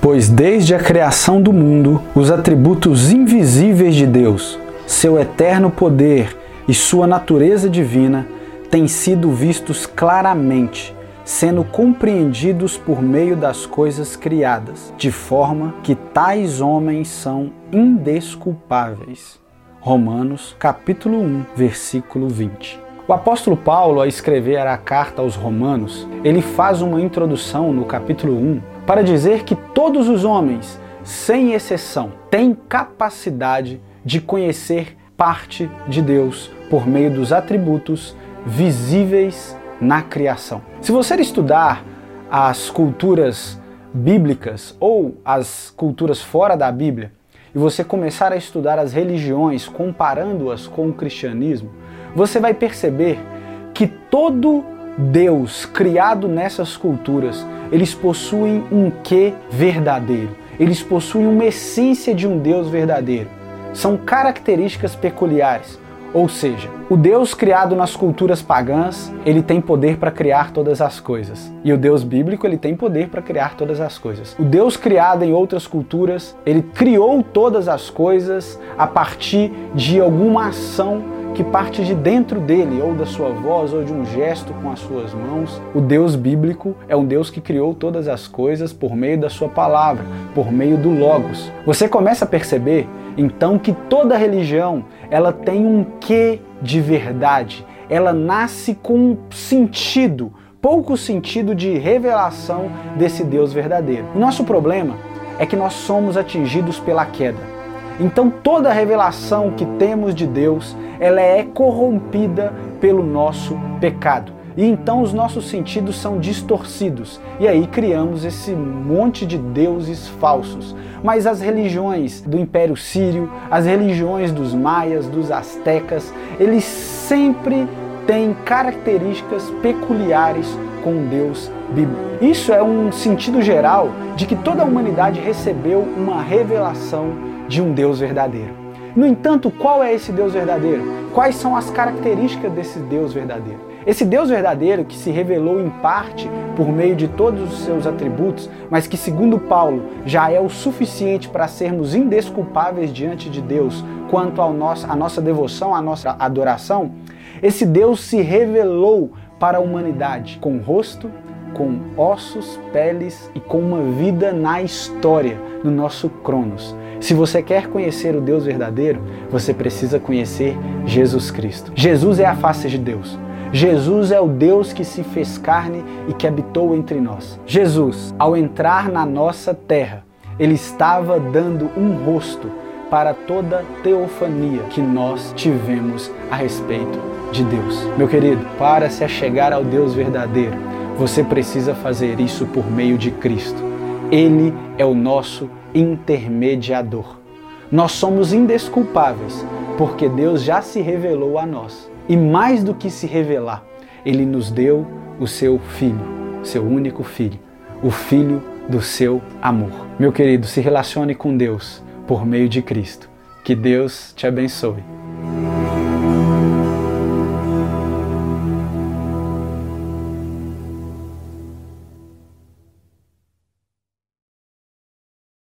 Pois desde a criação do mundo, os atributos invisíveis de Deus, seu eterno poder e sua natureza divina têm sido vistos claramente, sendo compreendidos por meio das coisas criadas, de forma que tais homens são indesculpáveis. Romanos capítulo 1, versículo 20. O apóstolo Paulo, ao escrever a carta aos Romanos, ele faz uma introdução no capítulo 1 para dizer que todos os homens, sem exceção, têm capacidade de conhecer parte de Deus por meio dos atributos visíveis na criação. Se você estudar as culturas bíblicas ou as culturas fora da Bíblia, e você começar a estudar as religiões comparando-as com o cristianismo, você vai perceber que todo Deus criado nessas culturas, eles possuem um quê verdadeiro. Eles possuem uma essência de um Deus verdadeiro. São características peculiares. Ou seja, o Deus criado nas culturas pagãs, ele tem poder para criar todas as coisas. E o Deus bíblico, ele tem poder para criar todas as coisas. O Deus criado em outras culturas, ele criou todas as coisas a partir de alguma ação que parte de dentro dele, ou da sua voz, ou de um gesto com as suas mãos. O Deus bíblico é um Deus que criou todas as coisas por meio da sua palavra, por meio do Logos. Você começa a perceber, então, que toda religião ela tem um quê de verdade. Ela nasce com um sentido, pouco sentido de revelação desse Deus verdadeiro. O nosso problema é que nós somos atingidos pela queda. Então toda revelação que temos de Deus, ela é corrompida pelo nosso pecado. E então os nossos sentidos são distorcidos. E aí criamos esse monte de deuses falsos. Mas as religiões do Império Sírio, as religiões dos maias, dos astecas, eles sempre têm características peculiares com Deus bíblico. Isso é um sentido geral de que toda a humanidade recebeu uma revelação de um Deus verdadeiro. No entanto, qual é esse Deus verdadeiro? Quais são as características desse Deus verdadeiro? Esse Deus verdadeiro que se revelou em parte por meio de todos os seus atributos, mas que, segundo Paulo, já é o suficiente para sermos indesculpáveis diante de Deus quanto à nossa, nossa devoção, à nossa adoração, esse Deus se revelou para a humanidade com rosto, com ossos, peles e com uma vida na história, no nosso Cronos. Se você quer conhecer o Deus verdadeiro, você precisa conhecer Jesus Cristo. Jesus é a face de Deus. Jesus é o Deus que se fez carne e que habitou entre nós. Jesus, ao entrar na nossa terra, ele estava dando um rosto para toda teofania que nós tivemos a respeito de Deus. Meu querido, para se achegar ao Deus verdadeiro, você precisa fazer isso por meio de Cristo. Ele é o nosso intermediador. Nós somos indesculpáveis porque Deus já se revelou a nós. E mais do que se revelar, Ele nos deu o seu Filho, seu único Filho, o Filho do seu amor. Meu querido, se relacione com Deus por meio de Cristo. Que Deus te abençoe.